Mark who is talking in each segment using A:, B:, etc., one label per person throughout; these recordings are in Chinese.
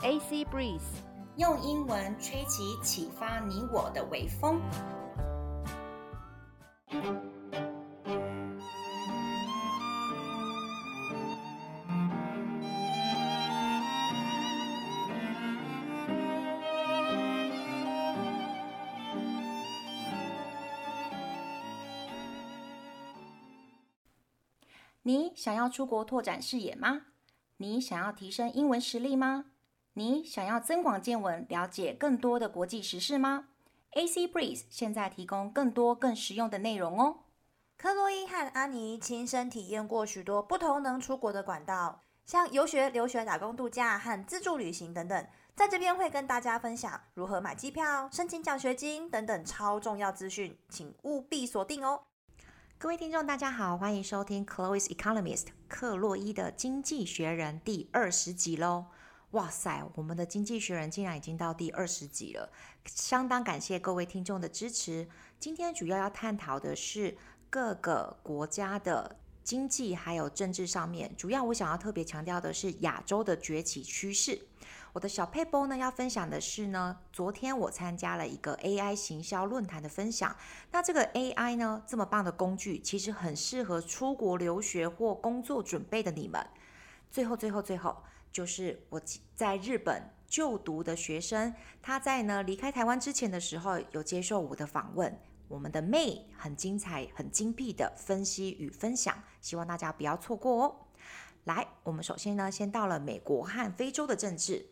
A: AC Breeze，
B: 用英文吹起启发你我的微风。
A: 你想要出国拓展视野吗？你想要提升英文实力吗？你想要增广见闻，了解更多的国际时事吗？AC Breeze 现在提供更多更实用的内容哦。
C: 克洛伊和安妮亲身体验过许多不同能出国的管道，像游学、留学、打工度假和自助旅行等等。在这边会跟大家分享如何买机票、申请奖学金等等超重要资讯，请务必锁定哦。
A: 各位听众，大家好，欢迎收听 Chloe's Economist 克洛伊的经济学人第二十集喽。哇塞，我们的经济学人竟然已经到第二十集了，相当感谢各位听众的支持。今天主要要探讨的是各个国家的经济还有政治上面，主要我想要特别强调的是亚洲的崛起趋势。我的小佩波呢，要分享的是呢，昨天我参加了一个 AI 行销论坛的分享。那这个 AI 呢，这么棒的工具，其实很适合出国留学或工作准备的你们。最后，最后，最后。就是我在日本就读的学生，他在呢离开台湾之前的时候，有接受我的访问。我们的 May 很精彩、很精辟的分析与分享，希望大家不要错过哦。来，我们首先呢，先到了美国和非洲的政治。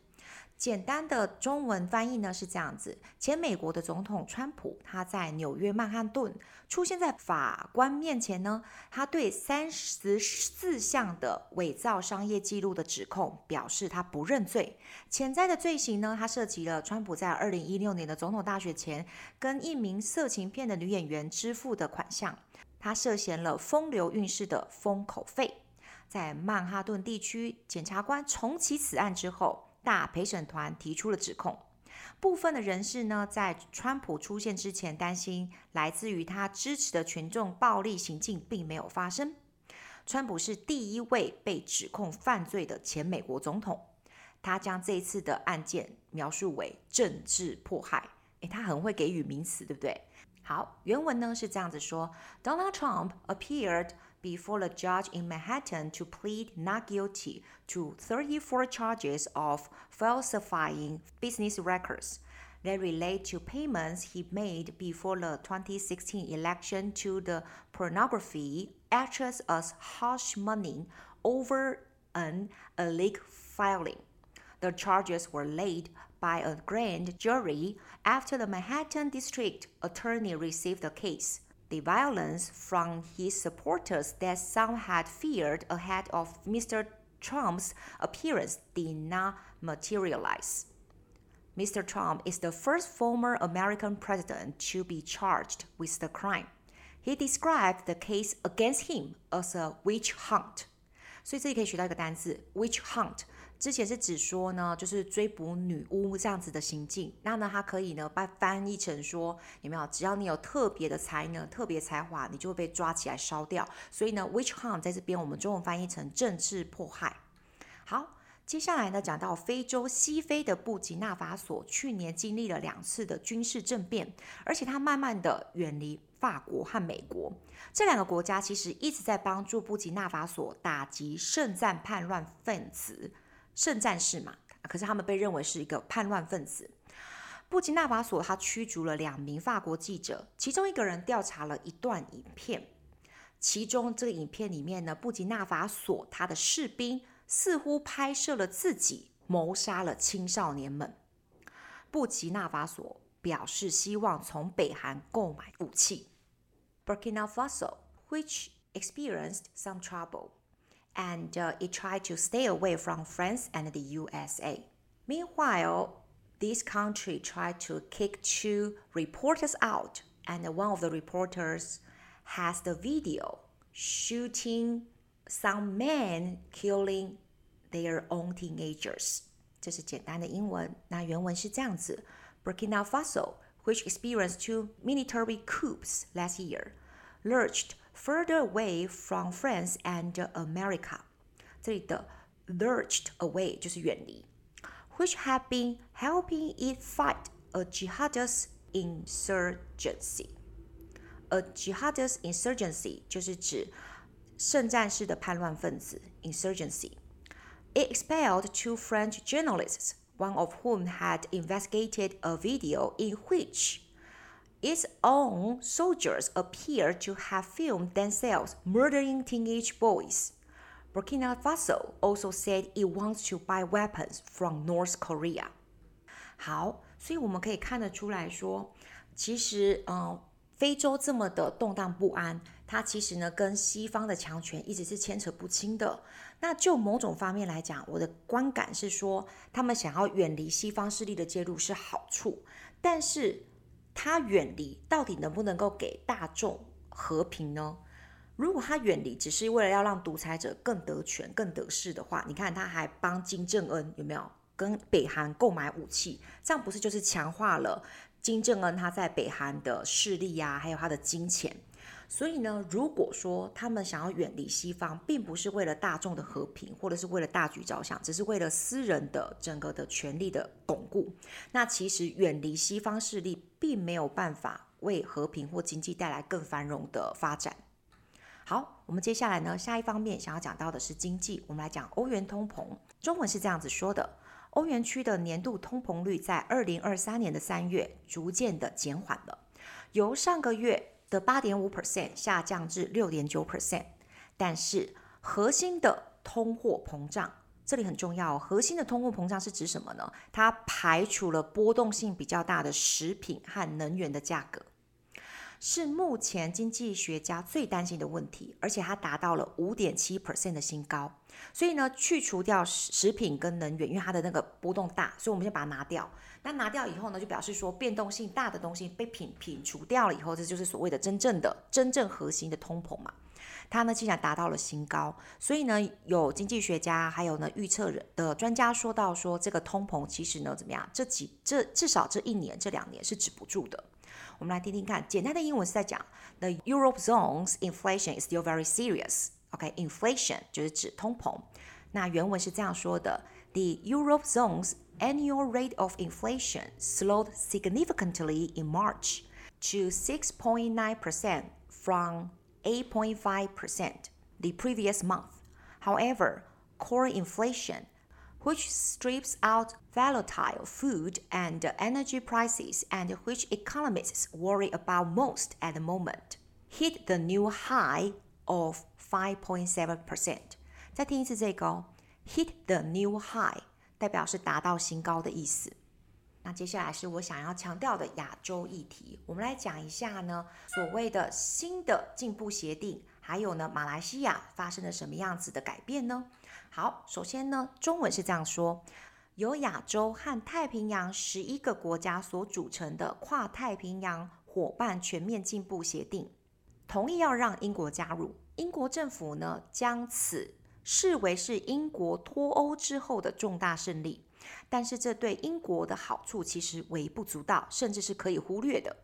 A: 简单的中文翻译呢是这样子：前美国的总统川普，他在纽约曼哈顿出现在法官面前呢，他对三十四项的伪造商业记录的指控表示他不认罪。潜在的罪行呢，他涉及了川普在二零一六年的总统大选前跟一名色情片的女演员支付的款项，他涉嫌了风流韵事的封口费。在曼哈顿地区检察官重启此案之后。大陪审团提出了指控，部分的人士呢，在川普出现之前，担心来自于他支持的群众暴力行径并没有发生。川普是第一位被指控犯罪的前美国总统，他将这次的案件描述为政治迫害。诶，他很会给予名词，对不对？好，原文呢是这样子说：Donald Trump appeared before the judge in Manhattan to plead not guilty to 34 charges of falsifying business records that relate to payments he made before the 2016 election to the pornography actress as hush money over an illegal filing. The charges were laid by a grand jury after the Manhattan District Attorney received the case The violence from his supporters that some had feared ahead of Mr. Trump's appearance did not materialize. Mr. Trump is the first former American president to be charged with the crime. He described the case against him as a witch hunt. 所以这里可以学到一个单词 witch hunt。 之前是指说呢，就是追捕女巫这样子的行径。那呢，它可以呢，把翻译成说，有没有？只要你有特别的才能、特别才华，你就会被抓起来烧掉。所以呢，witch hunt 在这边我们中文翻译成政治迫害。好，接下来呢，讲到非洲西非的布吉纳法索，去年经历了两次的军事政变，而且它慢慢的远离法国和美国这两个国家，其实一直在帮助布吉纳法索打击圣战叛乱分子。圣战士嘛，可是他们被认为是一个叛乱分子。布吉纳法索他驱逐了两名法国记者，其中一个人调查了一段影片，其中这个影片里面呢，布吉纳法索他的士兵似乎拍摄了自己谋杀了青少年们。布吉纳法索表示希望从北韩购买武器。Burkina Faso, which experienced some trouble. and uh, it tried to stay away from France and the USA. Meanwhile, this country tried to kick two reporters out, and one of the reporters has the video shooting some men killing their own teenagers. 这是简单的英文，那原文是这样子：Burkina Faso, which experienced two military coups last year, lurched further away from France and America，这里的 lurched away 就是远离。 which have been helping it fight a jihadist insurgency. A jihadist insurgency 就是指圣战式的叛乱分子 insurgency. It expelled two French journalists, one of whom had investigated a video in which its own soldiers appear to have filmed themselves murdering teenage boys. Burkina Faso also said it wants to buy weapons from North Korea. 好，所以我们可以看得出来说，其实，嗯，非洲这么的动荡不安，它其实呢跟西方的强权一直是牵扯不清的。那就某种方面来讲，我的观感是说，他们想要远离西方势力的介入是好处，但是。他远离到底能不能够给大众和平呢？如果他远离只是为了要让独裁者更得权、更得势的话，你看他还帮金正恩有没有跟北韩购买武器？这样不是就是强化了金正恩他在北韩的势力呀、啊，还有他的金钱？所以呢，如果说他们想要远离西方，并不是为了大众的和平，或者是为了大局着想，只是为了私人的整个的权力的巩固，那其实远离西方势力，并没有办法为和平或经济带来更繁荣的发展。好，我们接下来呢，下一方面想要讲到的是经济，我们来讲欧元通膨。中文是这样子说的：欧元区的年度通膨率在二零二三年的三月逐渐的减缓了，由上个月。的八点五 percent 下降至六点九 percent，但是核心的通货膨胀，这里很重要哦。核心的通货膨胀是指什么呢？它排除了波动性比较大的食品和能源的价格，是目前经济学家最担心的问题，而且它达到了五点七 percent 的新高。所以呢，去除掉食品跟能源，因为它的那个波动大，所以我们先把它拿掉。那拿掉以后呢，就表示说变动性大的东西被品品除掉了以后，这就是所谓的真正的、真正核心的通膨嘛。它呢竟然达到了新高，所以呢，有经济学家还有呢预测人的专家说到说，这个通膨其实呢怎么样？这几这至少这一年、这两年是止不住的。我们来听听看，简单的英文是在讲：The Europe zone's inflation is still very serious. OK，inflation、okay, 就是指通膨。那原文是这样说的：The Europe zone's annual rate of inflation slowed significantly in March to 6.9% from 8.5% the previous month. However, core inflation, which strips out volatile food and energy prices and which economists worry about most at the moment, hit the new high of 5.7%。再听一次这个哦，hit the new high 代表是达到新高的意思。那接下来是我想要强调的亚洲议题，我们来讲一下呢，所谓的新的进步协定，还有呢，马来西亚发生了什么样子的改变呢？ 好，首先呢，中文是这样说：由亚洲和太平洋十一个国家所组成的跨太平洋伙伴全面进步协定，同意要让英国加入。英国政府呢，将此视为是英国脱欧之后的重大胜利，但是这对英国的好处其实微不足道，甚至是可以忽略的。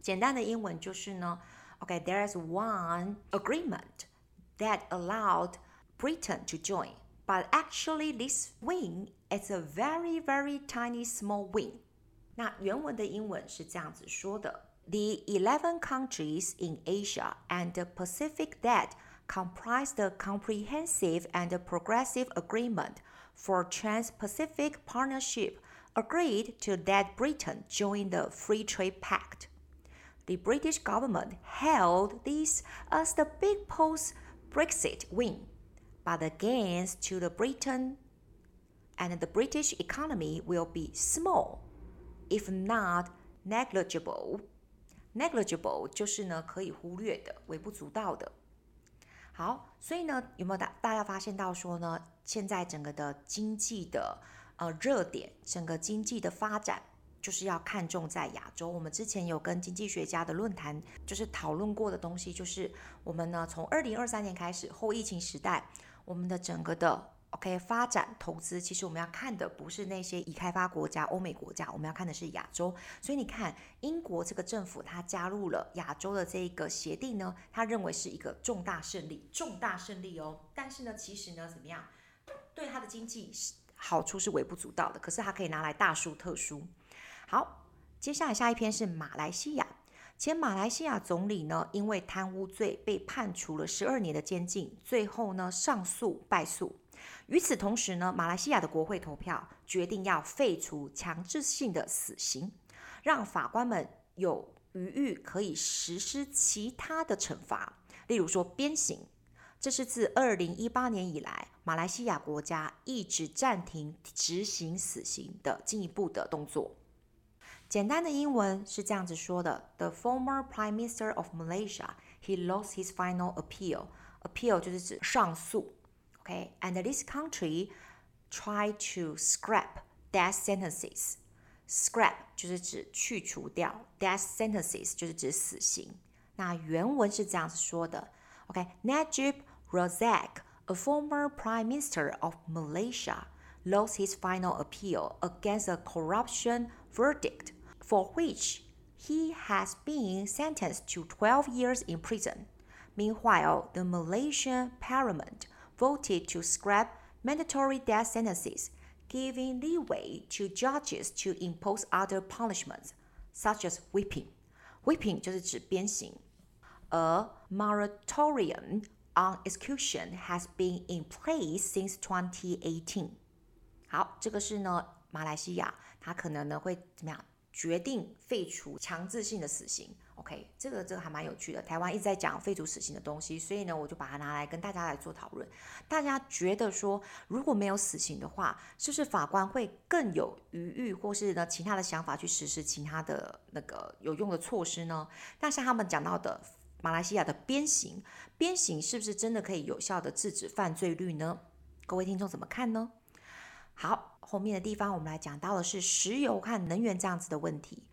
A: 简单的英文就是呢，OK，there is one agreement that allowed Britain to join, but actually this win is a very, very tiny small win。那原文的英文是这样子说的。The 11 countries in Asia and the Pacific that comprise the Comprehensive and Progressive Agreement for Trans-Pacific Partnership agreed to let Britain join the Free Trade Pact. The British government hailed this as the big post-Brexit win, But the gains to the Britain and the British economy will be small, if not negligible. Negligible 就是呢可以忽略的、微不足道的。好，所以呢有没有大大家发现到说呢，现在整个的经济的呃热点，整个经济的发展就是要看重在亚洲。我们之前有跟经济学家的论坛就是讨论过的东西，就是我们呢从二零二三年开始后疫情时代，我们的整个的。OK，发展投资，其实我们要看的不是那些已开发国家、欧美国家，我们要看的是亚洲。所以你看，英国这个政府它加入了亚洲的这个协定呢，他认为是一个重大胜利，重大胜利哦。但是呢，其实呢，怎么样？对它的经济是好处是微不足道的，可是它可以拿来大书特书。好，接下来下一篇是马来西亚。前马来西亚总理呢，因为贪污罪被判处了十二年的监禁，最后呢上诉败诉。与此同时呢，马来西亚的国会投票决定要废除强制性的死刑，让法官们有余裕可以实施其他的惩罚，例如说鞭刑。这是自二零一八年以来，马来西亚国家一直暂停执行死刑的进一步的动作。简单的英文是这样子说的：The former Prime Minister of Malaysia, he lost his final appeal. Appeal 就是指上诉。OK，and this country tried to scrap death sentences. Scrap 就是指去除掉，death sentences 就是指死刑。那原文是这样子说的。OK，Najib Razak, a former Prime Minister of Malaysia, lost his final appeal against a corruption verdict, for which he has been sentenced to 12 years in prison. Meanwhile, the Malaysian parliament voted to scrap mandatory death sentences, giving leeway to judges to impose other punishments, such as whipping. Whipping 就是指鞭刑。A moratorium on execution has been in place since 2018. 好，这个是呢，马来西亚，它可能呢会怎么样？ 决定废除强制性的死刑。OK，这个这个还蛮有趣的。台湾一直在讲废除死刑的东西，所以呢，我就把它拿来跟大家来做讨论。大家觉得说，如果没有死刑的话，是不是法官会更有余裕，或是呢其他的想法去实施其他的那个有用的措施呢？那像他们讲到的。马来西亚的鞭刑，鞭刑是不是真的可以有效的制止犯罪率呢？各位听众怎么看呢？好，后面的地方我们来讲到的是石油和能源这样子的问题。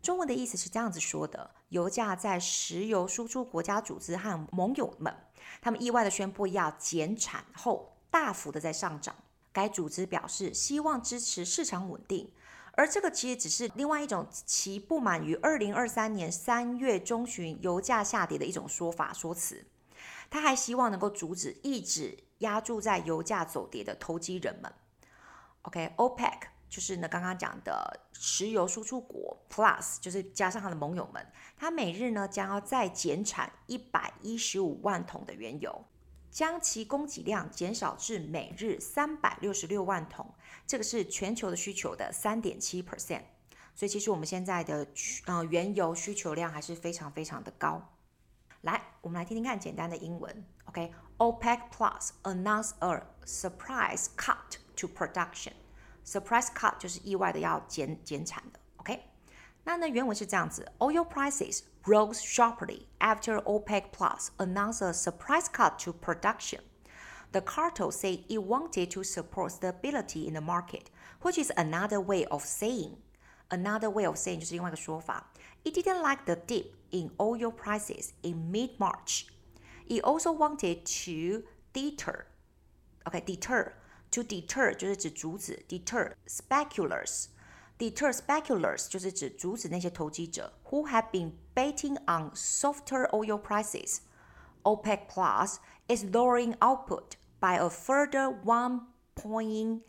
A: 中文的意思是这样子说的：油价在石油输出国家组织和盟友们，他们意外的宣布要减产后，大幅的在上涨。该组织表示希望支持市场稳定。而这个其实只是另外一种其不满于二零二三年三月中旬油价下跌的一种说法说辞。他还希望能够阻止一直押注在油价走跌的投机人们。OK，OPEC、就是呢刚刚讲的石油输出国 Plus，就是加上他的盟友们，他每日呢将要再减产一百一十五万桶的原油。将其供给量减少至每日三百六十六万桶，这个是全球的需求的三点七 percent。所以其实我们现在的呃原油需求量还是非常非常的高。来，我们来听听看简单的英文。OK，OPEC Plus announced a surprise cut to production。Surprise cut 就是意外的要减减产的。OK，那呢原文是这样子：Oil prices。rose sharply after OPEC Plus announced a surprise cut to production. The cartel said it wanted to support stability in the market, which is another way of saying, another way of saying 就是另外一个说法. It didn't like the dip in oil prices in mid-March. It also wanted to deter, okay, deter, to deter 就是指阻止，deter speculators Deter speculators 就是指阻止那些投机者 who have been betting on softer oil prices. OPEC Plus is lowering output by a further 1.15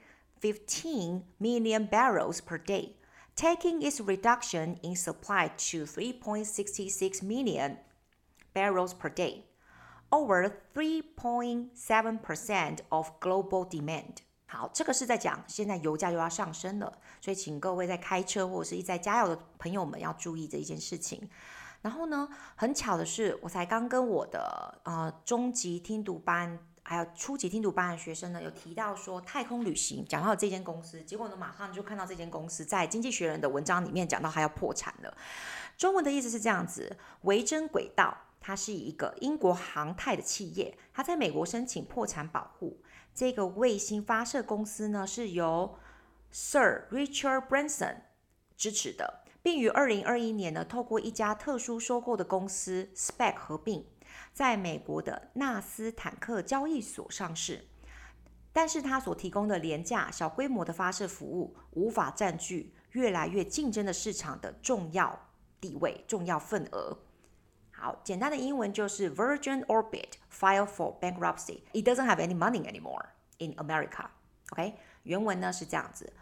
A: million barrels per day, taking its reduction in supply to 3.66 million barrels per day, Over 3.7% of global demand. 好，这个是在讲现在油价又要上升了，所以请各位在开车或者是在加油的朋友们要注意这一件事情。然后呢，很巧的是，我才刚跟我的呃中级听读班还有初级听读班的学生呢，有提到说太空旅行，讲到这间公司，结果呢马上就看到这间公司在《经济学人》的文章里面讲到它要破产了。中文的意思是这样子：维珍轨道，它是一个英国航太的企业，它在美国申请破产保护。这个卫星发射公司呢，是由 Sir Richard Branson 支持的，并于二零二一年呢，透过一家特殊收购的公司 SPAC 合并，在美国的纳斯坦克交易所上市。但是，它所提供的廉价小规模的发射服务，无法占据越来越竞争的市场的重要地位、重要份额。好，简单的英文就是 Virgin Orbit filed for bankruptcy. It doesn't have any money anymore in America. OK，原文呢是这样子：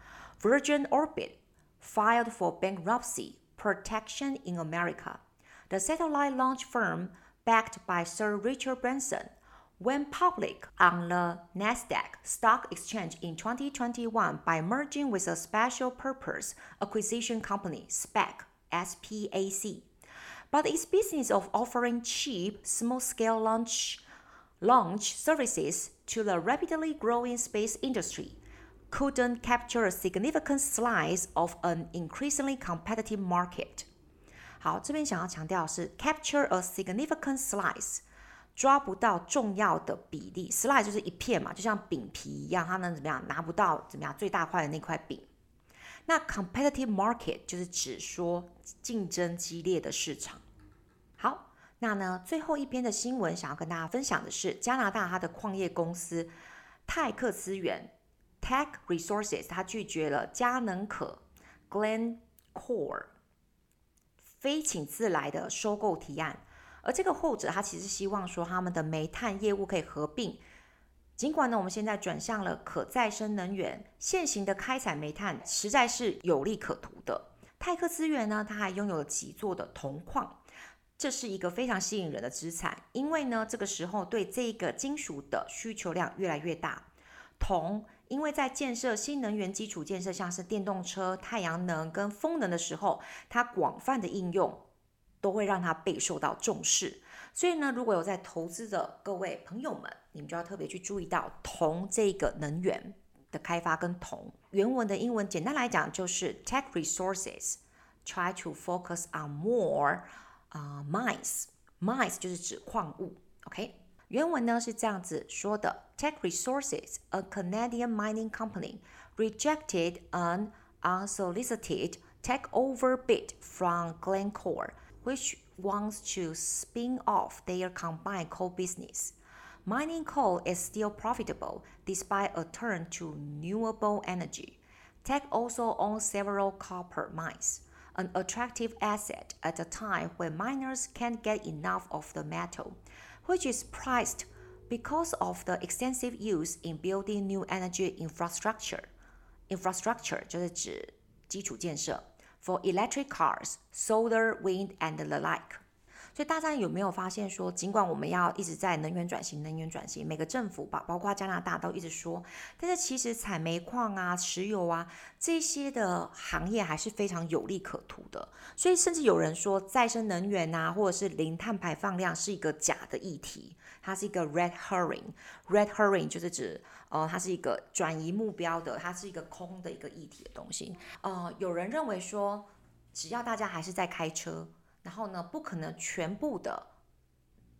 A: Virgin Orbit filed for bankruptcy protection in America. The satellite launch firm, backed by Sir Richard Branson, went public on the Nasdaq Stock Exchange in 2021 by merging with a special purpose acquisition company, SPAC, SPAC. But its business of offering cheap, small-scale launch launch services to the rapidly growing space industry couldn't capture a significant slice of an increasingly competitive market. 好，这边想要强调的是 capture a significant slice，抓不到重要的比例，slice 就是一片嘛，就像饼皮一样，它能怎么样拿不到怎么样最大块的那块饼。 那 competitive market 就是指说竞争激烈的市场。好，那呢最后一篇的新闻想要跟大家分享的是加拿大它的矿业公司泰克资源 （Tech Resources，它拒绝了佳能可 Glencore 非请自来的收购提案，而这个后者他其实希望说他们的煤炭业务可以合并。尽管呢，我们现在转向了可再生能源，现行的开采煤炭实在是有利可图的。泰克资源呢，它还拥有了几座的铜矿，这是一个非常吸引人的资产，因为呢，这个时候对这个金属的需求量越来越大。铜，因为在建设新能源基础建设，像是电动车、太阳能跟风能的时候，它广泛的应用都会让它备受到重视。所以呢，如果有在投资的各位朋友们，你们就要特别去注意到铜这个能源的开发跟铜。原文的英文简单来讲就是 Tech Resources try to focus on more 啊、uh, mines，mines 就是指矿物，OK。原文呢是这样子说的：Tech Resources, a Canadian mining company, rejected an unsolicited takeover bid from Glencore, which wants to spin off their combined coal business. Mining coal is still profitable despite a turn to renewable energy. Teck also owns several copper mines, an attractive asset at a time when miners can't get enough of the metal, which is prized because of the extensive use in building new energy infrastructure. Infrastructure 就是指基础建设 For electric cars, solar, wind, and the like. 所以大家有没有发现说，尽管我们要一直在能源转型、能源转型，每个政府吧，包括加拿大都一直说，但是其实采煤矿啊、石油啊这些的行业还是非常有利可图的。所以甚至有人说，再生能源啊，或者是零碳排放量是一个假的议题，它是一个 red herring。red herring 就是指，呃，它是一个转移目标的，它是一个空的一个议题的东西。呃，有人认为说，只要大家还是在开车。然后呢，不可能全部的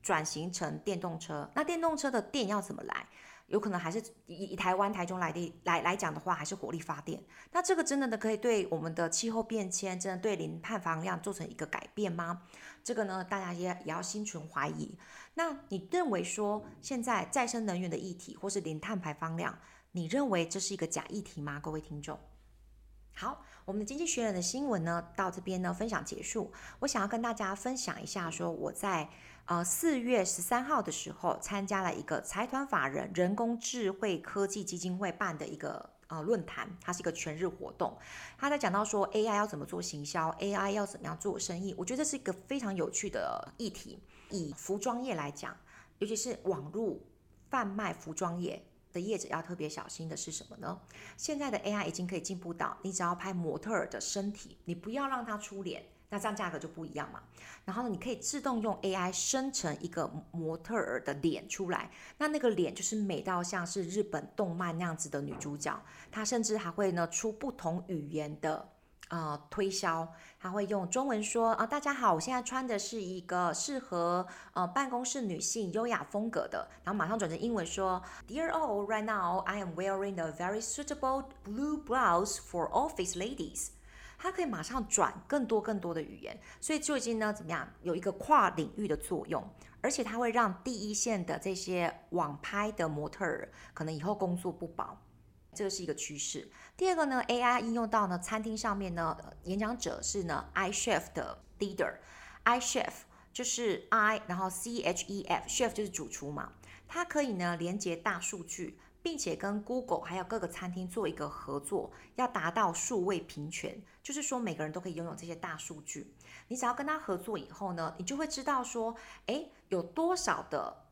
A: 转型成电动车。那电动车的电要怎么来？有可能还是以以台湾台中来的来来讲的话，还是火力发电。那这个真的的可以对我们的气候变迁，真的对零碳排量做成一个改变吗？这个呢，大家也也要心存怀疑。那你认为说现在再生能源的议题，或是零碳排放量，你认为这是一个假议题吗？各位听众，好。我们的经济学人的新闻呢，到这边呢分享结束。我想要跟大家分享一下，说我在呃四月十三号的时候参加了一个财团法人人工智慧科技基金会办的一个呃论坛，它是一个全日活动。他在讲到说 AI 要怎么做行销，AI 要怎么样做生意，我觉得是一个非常有趣的议题。以服装业来讲，尤其是网络贩卖服装业。的业者要特别小心的是什么呢？现在的 AI 已经可以进步到，你只要拍模特儿的身体，你不要让它出脸，那这样价格就不一样嘛。然后呢，你可以自动用 AI 生成一个模特儿的脸出来，那那个脸就是美到像是日本动漫那样子的女主角，她甚至还会呢出不同语言的。呃，推销他会用中文说啊，大家好，我现在穿的是一个适合呃办公室女性优雅风格的，然后马上转成英文说，Dear all, right now I am wearing a very suitable blue blouse for office ladies。它可以马上转更多更多的语言，所以就已经呢怎么样有一个跨领域的作用，而且它会让第一线的这些网拍的模特儿可能以后工作不保。这个是一个趋势。第二个呢，AI 应用到呢餐厅上面呢，演讲者是呢 iChef 的 leader，iChef 就是 I，然后 C H E F，chef 就是主厨嘛，它可以呢连接大数据，并且跟 Google 还有各个餐厅做一个合作，要达到数位平权，就是说每个人都可以拥有这些大数据。你只要跟他合作以后呢，你就会知道说，诶，有多少的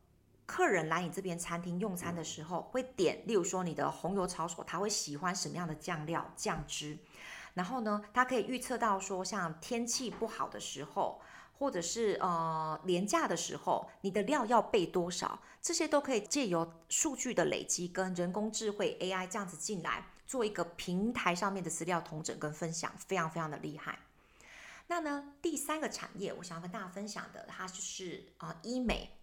A: 客人来你这边餐厅用餐的时候会点，例如说你的红油抄手，他会喜欢什么样的酱料、酱汁，然后呢，他可以预测到说，像天气不好的时候。或者是呃廉价的时候，你的料要备多少？这些都可以借由数据的累积跟人工智慧 AI 这样子进来，做一个平台上面的资料统整跟分享，非常非常的厉害。那呢，第三个产业，我想要跟大家分享的，它就是啊、呃、医美。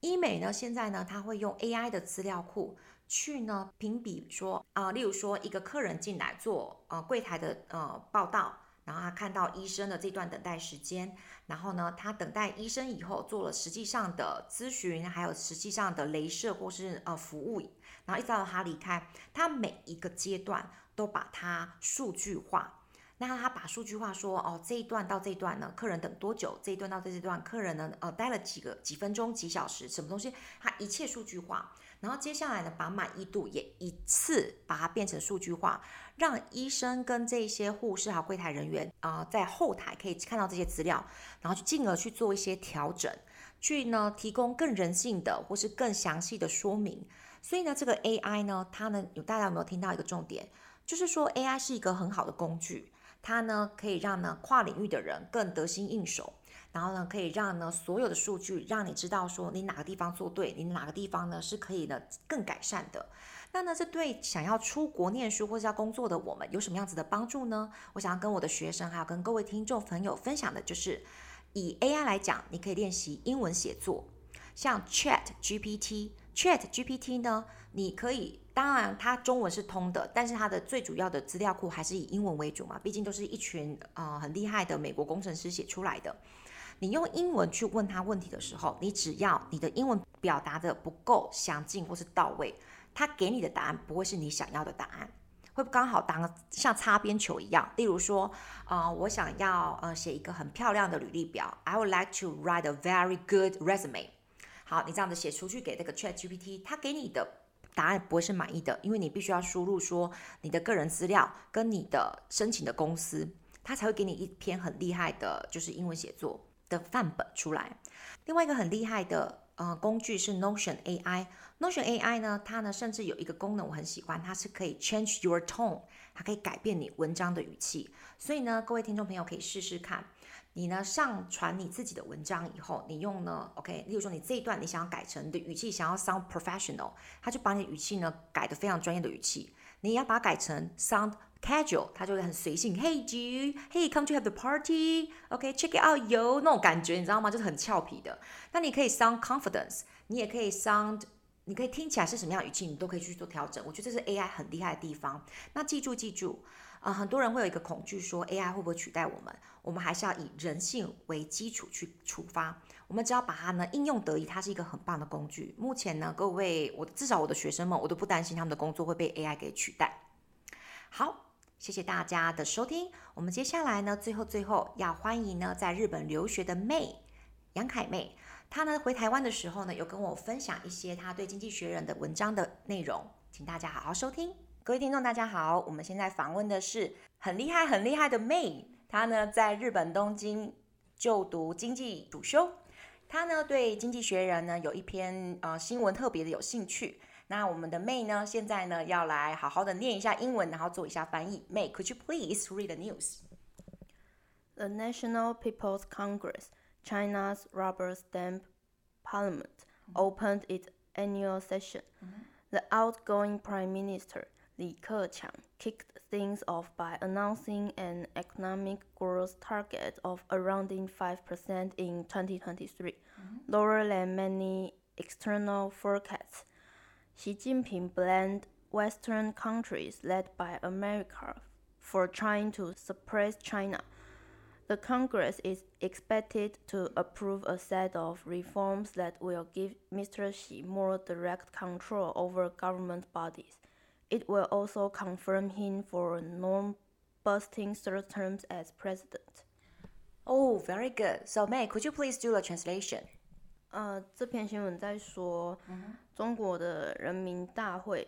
A: 医美呢，现在呢，它会用 AI 的资料库去呢评比说啊、例如说一个客人进来做呃柜台的呃报到。然后他看到医生的这段等待时间，然后呢，他等待医生以后做了实际上的咨询，还有实际上的镭射或是呃服务，然后一直到他离开，他每一个阶段都把它数据化。那他把数据化说，哦，这一段到这一段呢，客人等多久？这一段到这一段，客人呢，呃，待了几个几分钟、几小时，什么东西？他一切数据化。然后接下来呢，把满意度也一次把它变成数据化，让医生跟这些护士还有柜台人员啊、在后台可以看到这些资料，然后去进而去做一些调整，去呢提供更人性的或是更详细的说明。所以呢，这个 AI 呢，它呢有大家有没有听到一个重点，就是说 AI 是一个很好的工具，它呢可以让呢跨领域的人更得心应手。然后呢，可以让呢所有的数据让你知道说你哪个地方做对，你哪个地方呢是可以呢更改善的。那呢，这对想要出国念书或者要工作的我们有什么样子的帮助呢？我想要跟我的学生还有跟各位听众朋友分享的就是，以 AI 来讲，你可以练习英文写作，像 Chat GPT，Chat GPT 呢，你可以，当然它中文是通的，但是它的最主要的资料库还是以英文为主嘛，毕竟都是一群呃很厉害的美国工程师写出来的。你用英文去问他问题的时候，你只要你的英文表达的不够详尽或是到位，他给你的答案不会是你想要的答案，会不刚好当像擦边球一样。例如说，呃，我想要呃写一个很漂亮的履历表，I would like to write a very good resume。好，你这样子写出去给那个 ChatGPT，他给你的答案不会是满意的，因为你必须要输入说你的个人资料跟你的申请的公司，他才会给你一篇很厉害的，就是英文写作。的范本出来。另外一个很厉害的呃工具是 Notion AI。Notion AI 呢，它呢甚至有一个功能我很喜欢，它是可以 change your tone，它可以改变你文章的语气。所以呢，各位听众朋友可以试试看。你呢上传你自己的文章以后，你用呢 OK，例如说你这一段你想要改成你的语气想要 sound professional，它就把你的语气呢改得非常专业的语气。你要把它改成 sound casual，它就会很随性。Hey Jude，Hey come to have the party，OK，check it out yo，那种感觉你知道吗？就是很俏皮的。那你可以 sound confidence，你也可以 sound，你可以听起来是什么样的语气，你都可以去做调整。我觉得这是 AI 很厉害的地方。那记住记住，呃，很多人会有一个恐惧，说 AI 会不会取代我们？我们还是要以人性为基础去出发。我们只要把它呢应用得宜，它是一个很棒的工具。目前呢，各位我至少我的学生们，我都不担心他们的工作会被 AI 给取代。好。谢谢大家的收听。我们接下来呢，最后最后要欢迎呢，在日本留学的妹杨凯妹。她呢回台湾的时候呢，有跟我分享一些她对《经济学人》的文章的内容，请大家好好收听。各位听众，大家好，我们现在访问的是很厉害、很厉害的 May，。她呢在日本东京就读经济主修，她呢对《经济学人》呢有一篇呃新闻特别的有兴趣。那我们的 May 呢，现在呢要来好好的念一下英文，然后做一下翻译。May, could you please read the news?
D: The National People's Congress, China's rubber stamp parliament, opened its annual session. The outgoing Prime Minister Li Keqiang kicked things off by announcing an economic growth target of around 5% in 2023, mm-hmm. lower than many external forecasts. Xi Jinping blamed Western countries led by America for trying to suppress China. The Congress is expected to approve a set of reforms that will give Mr. Xi more direct control over government bodies. It will also confirm him for non-busting third terms as president.
A: Oh, very good. So, May, could you please do the translation?
D: 呃，这篇新闻在说，中国的人民大会，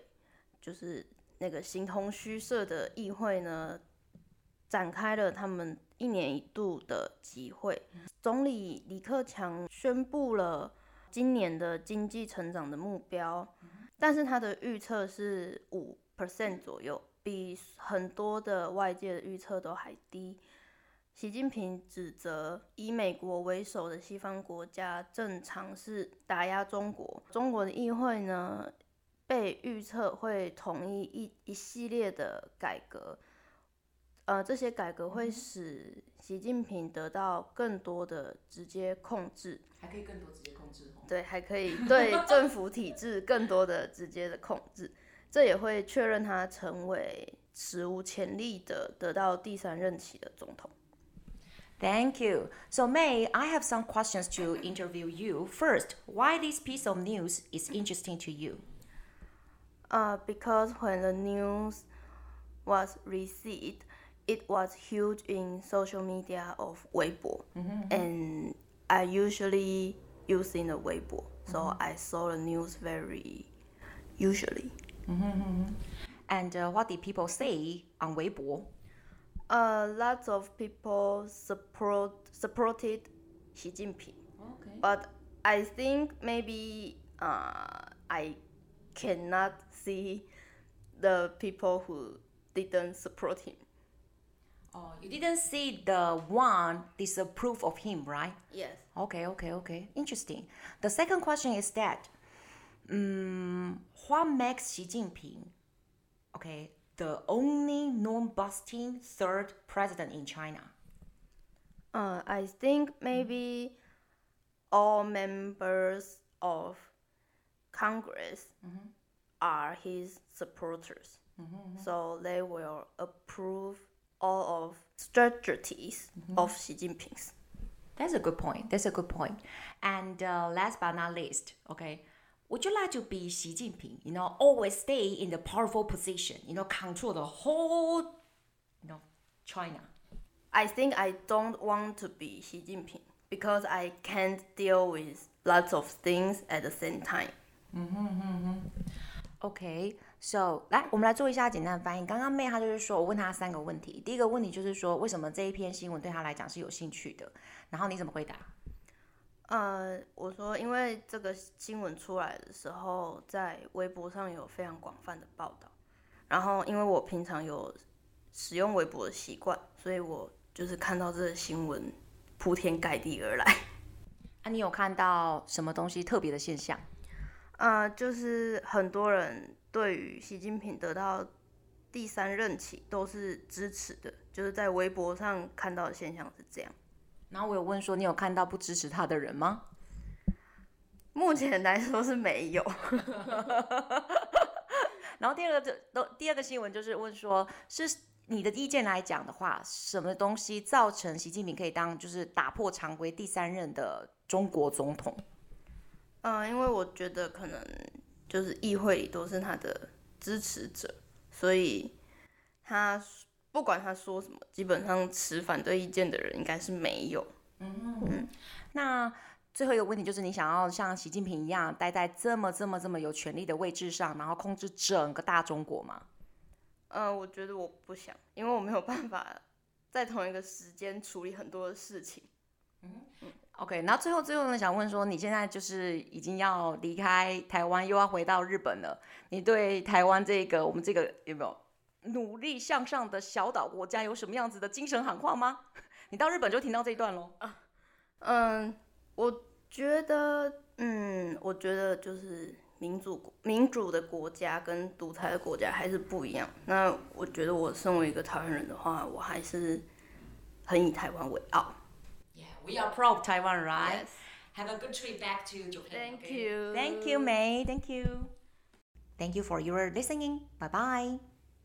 D: 就是那个形同虚设的议会呢，展开了他们一年一度的集会。总理李克强宣布了今年的经济成长的目标， 但是他的预测是五 percent 左右，比很多的外界的预测都还低。习近平指责以美国为首的西方国家正尝试打压中国。中国的议会呢，被预测会同意一一系列的改革，呃，这些改革会使习近平得到更多的直接控制，
A: 还可以更多直接控制。
D: 对，还可以对政府体制更多的直接的控制，这也会确认他成为史无前例的得到第三任期的总统。
A: Thank you. So May, I have some questions to interview you. First, why this piece of news is interesting to you?
D: Uh, because when the news was received, it was huge in social media of Weibo, mm-hmm. and I usually using the Weibo, so mm-hmm. I saw the news very usually.
A: Mm-hmm. And uh, what did people say on Weibo?
D: uh, lots of people support supported Xi Jinping. Okay. But I think maybe uh, I cannot see the people who didn't support him.
A: Oh, you didn't see the one disapprove of him, right?
D: Yes.
A: Okay, okay, okay. Interesting. The second question is that, um, what makes Xi Jinping, okay, the only non-busting third president in China?
D: Uh, I think maybe all members of Congress mm-hmm. are his supporters. Mm-hmm, mm-hmm. So they will approve all of strategies mm-hmm. of Xi Jinping's.
A: That's a good point. That's a good point. And uh, last but not least, okay, would you like to be Xi Jinping? You know, always stay in the powerful position. You know, control the whole, you know, China.
D: I think I don't want to be Xi Jinping because I can't deal with lots of things at the same time.
A: OK, so 来，我们来做一下简单的翻译。刚刚 May 他就是说，我问她三个问题。第一个问题就是说，为什么这一篇新闻对她来讲是有兴趣的？然后你怎么回答？
D: 呃，我说，因为这个新闻出来的时候，在微博上有非常广泛的报道，然后因为我平常有使用微博的习惯，所以我就是看到这个新闻铺天盖地而来。
A: 啊，你有看到什么东西特别的现象？
D: 呃，就是很多人对于习近平得到第三任期都是支持的，就是在微博上看到的现象是这样。
A: 然后我有问说，你有看到不支持他的人吗？
D: 目前来说是没有。
A: 然后第二个都第二个新闻就是问说，是你的意见来讲的话，什么东西造成习近平可以当就是打破常规第三任的中国总统？
D: 嗯，因为我觉得可能就是议会里都是他的支持者，所以他。不管他说什么，基本上持反对意见的人应该是没有。
A: 嗯嗯。那最后一个问题就是，你想要像习近平一样待在这么这么这么有权力的位置上，然后控制整个大中国吗？
D: 呃，我觉得我不想，因为我没有办法在同一个时间处理很多的事情。
A: 嗯 OK，那最后最后呢，想问说，你现在就是已经要离开台湾，又要回到日本了，你对台湾这个我们这个有没有？努力向上的小岛国家有什么样子的精神喊话吗？你到日本就听到这一段喽。
D: 嗯，我觉得，嗯，我觉得就是民主民主的国家跟独裁的国家还是不一样。那我觉得我身为一个台湾人的话，我还是很以台湾为傲。
A: Yeah, we are proud of Taiwan, right?
D: Yes.
A: Have a good trip back to Japan.
D: Thank you.
A: Thank you, May. Thank you. Thank you for your listening. Bye bye.